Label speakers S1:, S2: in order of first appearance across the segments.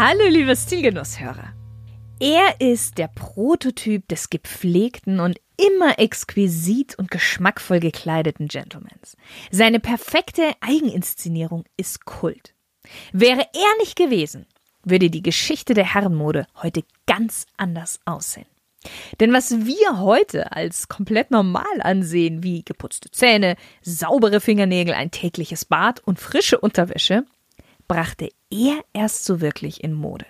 S1: Hallo, liebe Stilgenusshörer. Er ist der Prototyp des gepflegten und immer exquisit und geschmackvoll gekleideten Gentlemans. Seine perfekte Eigeninszenierung ist Kult. Wäre er nicht gewesen, würde die Geschichte der Herrenmode heute ganz anders aussehen. Denn was wir heute als komplett normal ansehen, wie geputzte Zähne, saubere Fingernägel, ein tägliches Bad und frische Unterwäsche, brachte er erst so wirklich in Mode.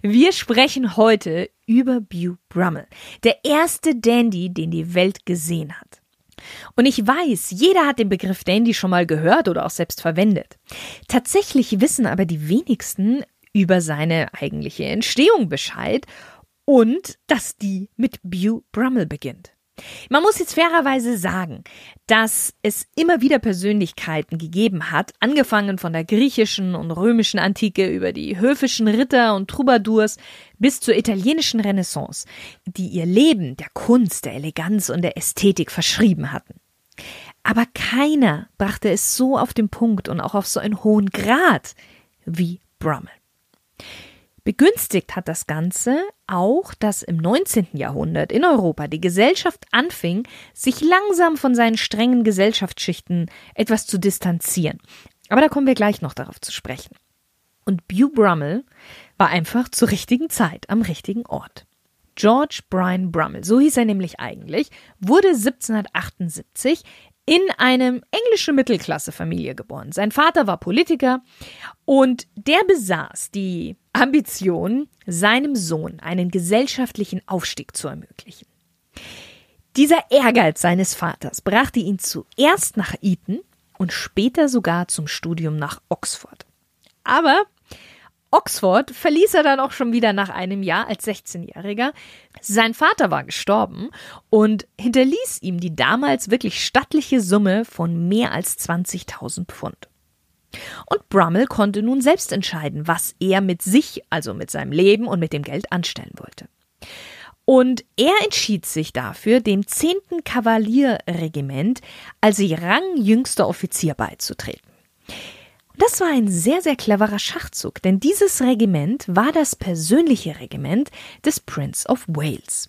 S1: Wir sprechen heute über Bew Brummel, der erste Dandy, den die Welt gesehen hat. Und ich weiß, jeder hat den Begriff Dandy schon mal gehört oder auch selbst verwendet. Tatsächlich wissen aber die wenigsten über seine eigentliche Entstehung Bescheid und dass die mit Bew Brummel beginnt. Man muss jetzt fairerweise sagen, dass es immer wieder Persönlichkeiten gegeben hat, angefangen von der griechischen und römischen Antike über die höfischen Ritter und Troubadours bis zur italienischen Renaissance, die ihr Leben der Kunst, der Eleganz und der Ästhetik verschrieben hatten. Aber keiner brachte es so auf den Punkt und auch auf so einen hohen Grad wie Brummel. Begünstigt hat das Ganze auch, dass im 19. Jahrhundert in Europa die Gesellschaft anfing, sich langsam von seinen strengen Gesellschaftsschichten etwas zu distanzieren. Aber da kommen wir gleich noch darauf zu sprechen. Und Bew Brummel war einfach zur richtigen Zeit am richtigen Ort. George Brian Brummel, so hieß er nämlich eigentlich, wurde 1778 in eine englische Mittelklassefamilie geboren. Sein Vater war Politiker und der besaß die Ambition, seinem Sohn einen gesellschaftlichen Aufstieg zu ermöglichen. Dieser Ehrgeiz seines Vaters brachte ihn zuerst nach Eton und später sogar zum Studium nach Oxford. Aber Oxford verließ er dann auch schon wieder nach einem Jahr als 16-Jähriger. Sein Vater war gestorben und hinterließ ihm die damals wirklich stattliche Summe von mehr als 20.000 Pfund. Und Brummel konnte nun selbst entscheiden, was er mit sich, also mit seinem Leben und mit dem Geld anstellen wollte. Und er entschied sich dafür, dem 10. Kavalierregiment als rangjüngster Offizier beizutreten. Das war ein sehr, sehr cleverer Schachzug, denn dieses Regiment war das persönliche Regiment des Prince of Wales.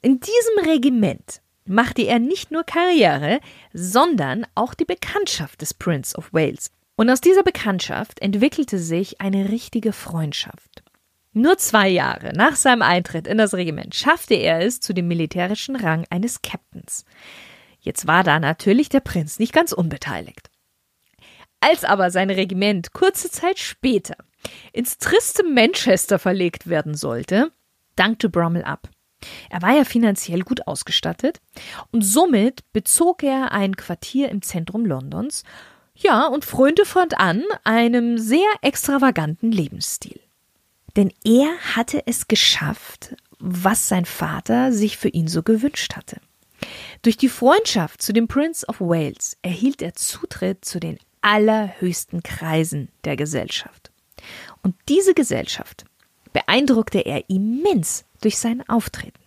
S1: In diesem Regiment machte er nicht nur Karriere, sondern auch die Bekanntschaft des Prince of Wales. Und aus dieser Bekanntschaft entwickelte sich eine richtige Freundschaft. Nur zwei Jahre nach seinem Eintritt in das Regiment schaffte er es zu dem militärischen Rang eines Captains. Jetzt war da natürlich der Prinz nicht ganz unbeteiligt. Als aber sein Regiment kurze Zeit später ins triste Manchester verlegt werden sollte, dankte Brummel ab. Er war ja finanziell gut ausgestattet und somit bezog er ein Quartier im Zentrum Londons, ja, und frönte fortan einem sehr extravaganten Lebensstil. Denn er hatte es geschafft, was sein Vater sich für ihn so gewünscht hatte. Durch die Freundschaft zu dem Prince of Wales erhielt er Zutritt zu den allerhöchsten Kreisen der Gesellschaft. Und diese Gesellschaft beeindruckte er immens durch sein Auftreten.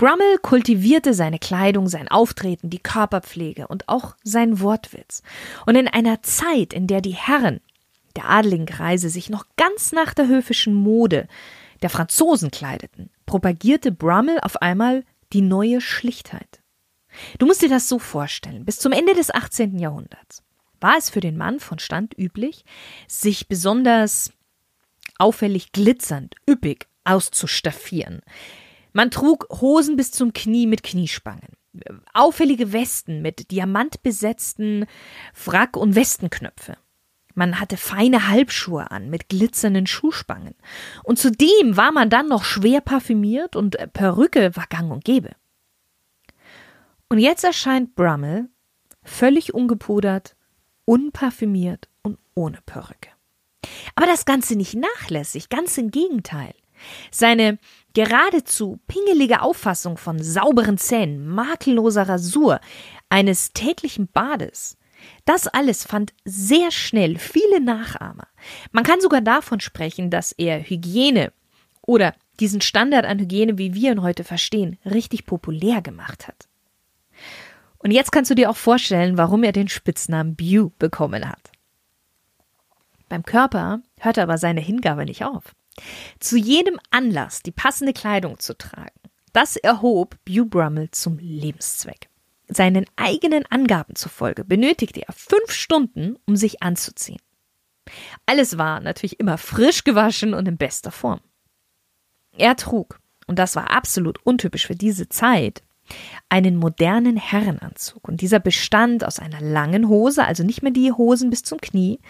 S1: Brummel kultivierte seine Kleidung, sein Auftreten, die Körperpflege und auch sein Wortwitz. Und in einer Zeit, in der die Herren der adligen Kreise sich noch ganz nach der höfischen Mode der Franzosen kleideten, propagierte Brummel auf einmal die neue Schlichtheit. Du musst dir das so vorstellen, bis zum Ende des 18. Jahrhunderts war es für den Mann von Stand üblich, sich besonders auffällig glitzernd, üppig auszustaffieren. Man trug Hosen bis zum Knie mit Kniespangen, auffällige Westen mit diamantbesetzten Frack- und Westenknöpfe. Man hatte feine Halbschuhe an mit glitzernden Schuhspangen. Und zudem war man dann noch schwer parfümiert und Perücke war gang und gäbe. Und jetzt erscheint Brummel völlig ungepudert, unparfümiert und ohne Perücke. Aber das Ganze nicht nachlässig, ganz im Gegenteil. Seine geradezu pingelige Auffassung von sauberen Zähnen, makelloser Rasur, eines täglichen Bades, das alles fand sehr schnell viele Nachahmer. Man kann sogar davon sprechen, dass er Hygiene oder diesen Standard an Hygiene, wie wir ihn heute verstehen, richtig populär gemacht hat. Und jetzt kannst du dir auch vorstellen, warum er den Spitznamen Bew bekommen hat. Beim Körper hört aber seine Hingabe nicht auf. Zu jedem Anlass die passende Kleidung zu tragen, das erhob Bew Brummel zum Lebenszweck. Seinen eigenen Angaben zufolge benötigte er fünf Stunden, um sich anzuziehen. Alles war natürlich immer frisch gewaschen und in bester Form. Er trug, und das war absolut untypisch für diese Zeit, einen modernen Herrenanzug. Und dieser bestand aus einer langen Hose, also nicht mehr die Hosen bis zum Knie,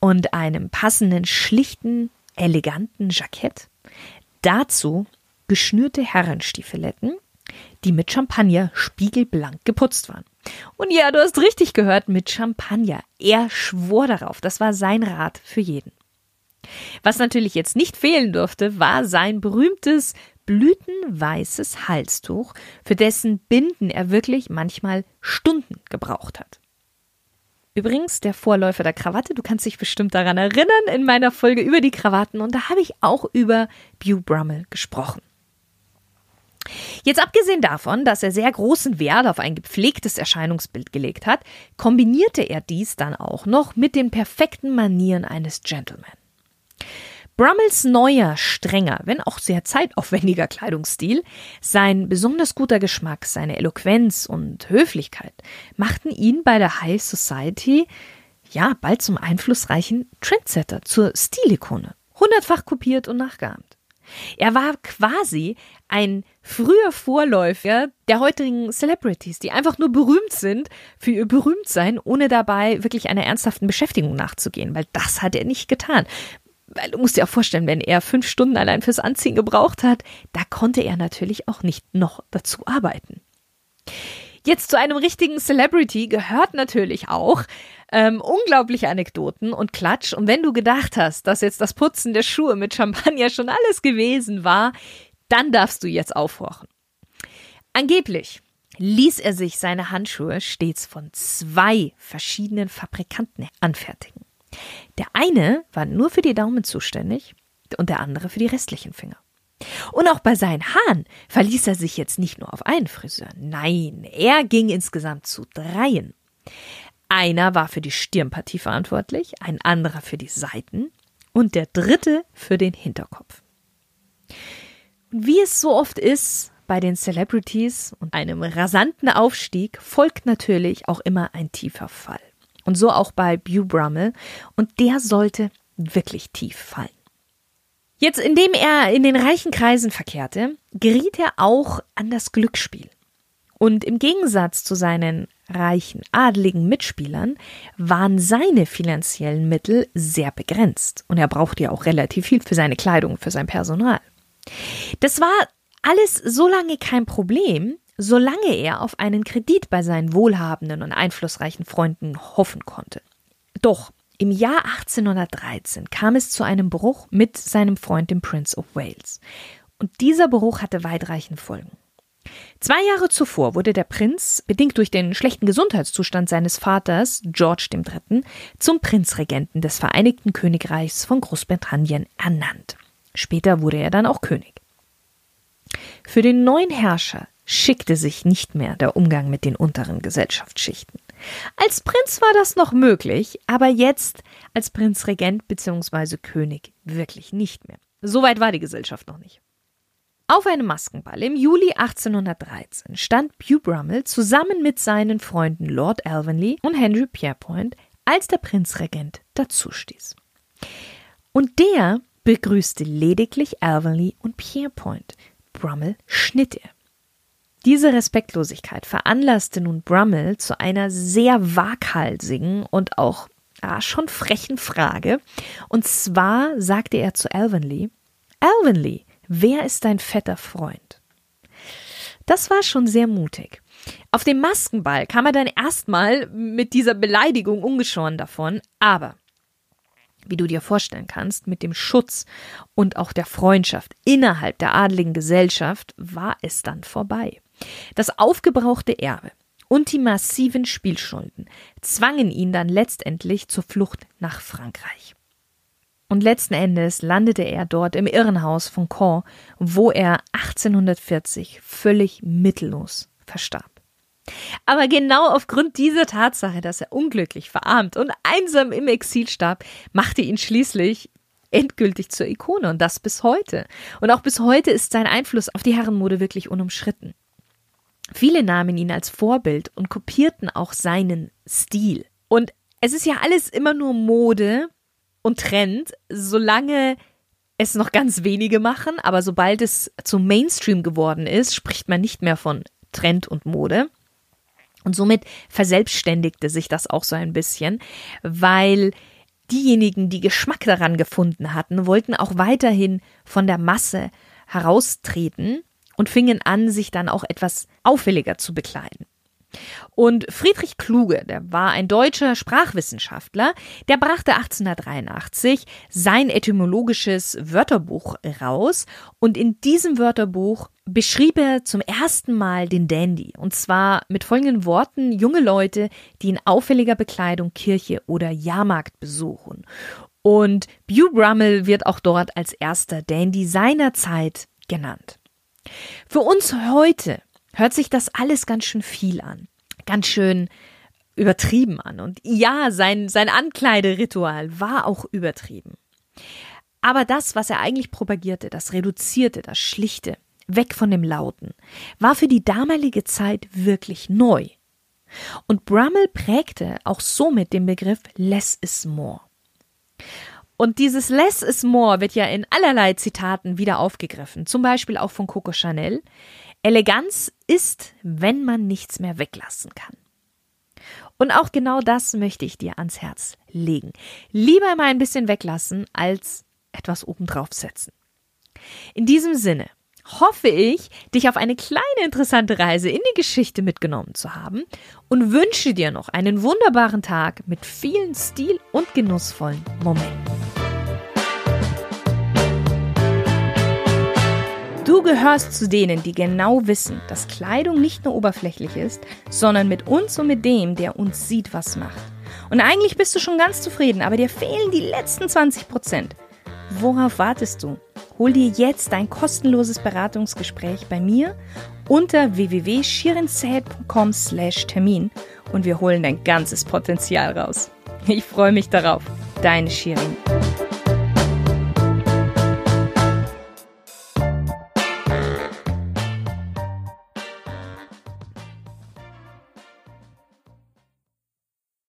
S1: und einem passenden, schlichten, eleganten Jackett. Dazu geschnürte Herrenstiefeletten die mit Champagner spiegelblank geputzt waren. Und ja, du hast richtig gehört, mit Champagner. Er schwor darauf, das war sein Rat für jeden. Was natürlich jetzt nicht fehlen durfte, war sein berühmtes blütenweißes Halstuch, für dessen Binden er wirklich manchmal Stunden gebraucht hat. Übrigens, der Vorläufer der Krawatte, du kannst dich bestimmt daran erinnern, in meiner Folge über die Krawatten, und da habe ich auch über Bew Brummel gesprochen. Jetzt abgesehen davon, dass er sehr großen Wert auf ein gepflegtes Erscheinungsbild gelegt hat, kombinierte er dies dann auch noch mit den perfekten Manieren eines Gentleman. Brummels neuer, strenger, wenn auch sehr zeitaufwendiger Kleidungsstil, sein besonders guter Geschmack, seine Eloquenz und Höflichkeit machten ihn bei der High Society ja bald zum einflussreichen Trendsetter, zur Stilikone, hundertfach kopiert und nachgeahmt. Er war quasi ein früher Vorläufer der heutigen Celebrities, die einfach nur berühmt sind für ihr Berühmtsein, ohne dabei wirklich einer ernsthaften Beschäftigung nachzugehen, weil das hat er nicht getan. Weil du musst dir auch vorstellen, wenn er fünf Stunden allein fürs Anziehen gebraucht hat, da konnte er natürlich auch nicht noch dazu arbeiten. Jetzt zu einem richtigen Celebrity gehört natürlich auch ähm, unglaubliche Anekdoten und Klatsch. Und wenn du gedacht hast, dass jetzt das Putzen der Schuhe mit Champagner schon alles gewesen war, dann darfst du jetzt aufhorchen. Angeblich ließ er sich seine Handschuhe stets von zwei verschiedenen Fabrikanten anfertigen. Der eine war nur für die Daumen zuständig und der andere für die restlichen Finger. Und auch bei seinen Haaren verließ er sich jetzt nicht nur auf einen Friseur. Nein, er ging insgesamt zu dreien. Einer war für die Stirnpartie verantwortlich, ein anderer für die Seiten und der dritte für den Hinterkopf. Wie es so oft ist bei den Celebrities und einem rasanten Aufstieg folgt natürlich auch immer ein tiefer Fall. Und so auch bei Bew Brummel und der sollte wirklich tief fallen. Jetzt, indem er in den reichen Kreisen verkehrte, geriet er auch an das Glücksspiel. Und im Gegensatz zu seinen reichen, adligen Mitspielern waren seine finanziellen Mittel sehr begrenzt. Und er brauchte ja auch relativ viel für seine Kleidung, für sein Personal. Das war alles so lange kein Problem, solange er auf einen Kredit bei seinen wohlhabenden und einflussreichen Freunden hoffen konnte. Doch im Jahr 1813 kam es zu einem Bruch mit seinem Freund, dem Prince of Wales. Und dieser Bruch hatte weitreichende Folgen. Zwei Jahre zuvor wurde der Prinz, bedingt durch den schlechten Gesundheitszustand seines Vaters, George III., zum Prinzregenten des Vereinigten Königreichs von Großbritannien ernannt. Später wurde er dann auch König. Für den neuen Herrscher schickte sich nicht mehr der Umgang mit den unteren Gesellschaftsschichten. Als Prinz war das noch möglich, aber jetzt als Prinzregent bzw. König wirklich nicht mehr. Soweit war die Gesellschaft noch nicht. Auf einem Maskenball im Juli 1813 stand Bew Brummel zusammen mit seinen Freunden Lord Alvanley und Henry Pierpoint, als der Prinzregent dazustieß. Und der begrüßte lediglich Alvanley und Pierpoint. Brummel schnitt er. Diese Respektlosigkeit veranlasste nun Brummel zu einer sehr waghalsigen und auch ja, schon frechen Frage. Und zwar sagte er zu Alvanley, Alvanley, wer ist dein fetter Freund? Das war schon sehr mutig. Auf dem Maskenball kam er dann erstmal mit dieser Beleidigung ungeschoren davon, aber wie du dir vorstellen kannst, mit dem Schutz und auch der Freundschaft innerhalb der adligen Gesellschaft war es dann vorbei. Das aufgebrauchte Erbe und die massiven Spielschulden zwangen ihn dann letztendlich zur Flucht nach Frankreich. Und letzten Endes landete er dort im Irrenhaus von Caen, wo er 1840 völlig mittellos verstarb. Aber genau aufgrund dieser Tatsache, dass er unglücklich, verarmt und einsam im Exil starb, machte ihn schließlich endgültig zur Ikone und das bis heute. Und auch bis heute ist sein Einfluss auf die Herrenmode wirklich unumschritten. Viele nahmen ihn als Vorbild und kopierten auch seinen Stil. Und es ist ja alles immer nur Mode und Trend, solange es noch ganz wenige machen, aber sobald es zum Mainstream geworden ist, spricht man nicht mehr von Trend und Mode. Und somit verselbstständigte sich das auch so ein bisschen, weil diejenigen, die Geschmack daran gefunden hatten, wollten auch weiterhin von der Masse heraustreten und fingen an, sich dann auch etwas auffälliger zu bekleiden. Und Friedrich Kluge, der war ein deutscher Sprachwissenschaftler, der brachte 1883 sein etymologisches Wörterbuch raus und in diesem Wörterbuch beschrieb er zum ersten Mal den Dandy und zwar mit folgenden Worten junge Leute, die in auffälliger Bekleidung Kirche oder Jahrmarkt besuchen. Und Bew Brummel wird auch dort als erster Dandy seiner Zeit genannt. Für uns heute hört sich das alles ganz schön viel an. Ganz schön übertrieben an. Und ja, sein, sein Ankleideritual war auch übertrieben. Aber das, was er eigentlich propagierte, das Reduzierte, das Schlichte, weg von dem Lauten, war für die damalige Zeit wirklich neu. Und Brummel prägte auch somit den Begriff Less is more. Und dieses Less is more wird ja in allerlei Zitaten wieder aufgegriffen, zum Beispiel auch von Coco Chanel. Eleganz ist, wenn man nichts mehr weglassen kann. Und auch genau das möchte ich dir ans Herz legen. Lieber mal ein bisschen weglassen, als etwas obendrauf setzen. In diesem Sinne hoffe ich, dich auf eine kleine interessante Reise in die Geschichte mitgenommen zu haben und wünsche dir noch einen wunderbaren Tag mit vielen stil- und genussvollen Momenten. Du gehörst zu denen, die genau wissen, dass Kleidung nicht nur oberflächlich ist, sondern mit uns und mit dem, der uns sieht, was macht. Und eigentlich bist du schon ganz zufrieden, aber dir fehlen die letzten 20 Prozent. Worauf wartest du? Hol dir jetzt dein kostenloses Beratungsgespräch bei mir unter slash Termin und wir holen dein ganzes Potenzial raus. Ich freue mich darauf. Deine Shirin.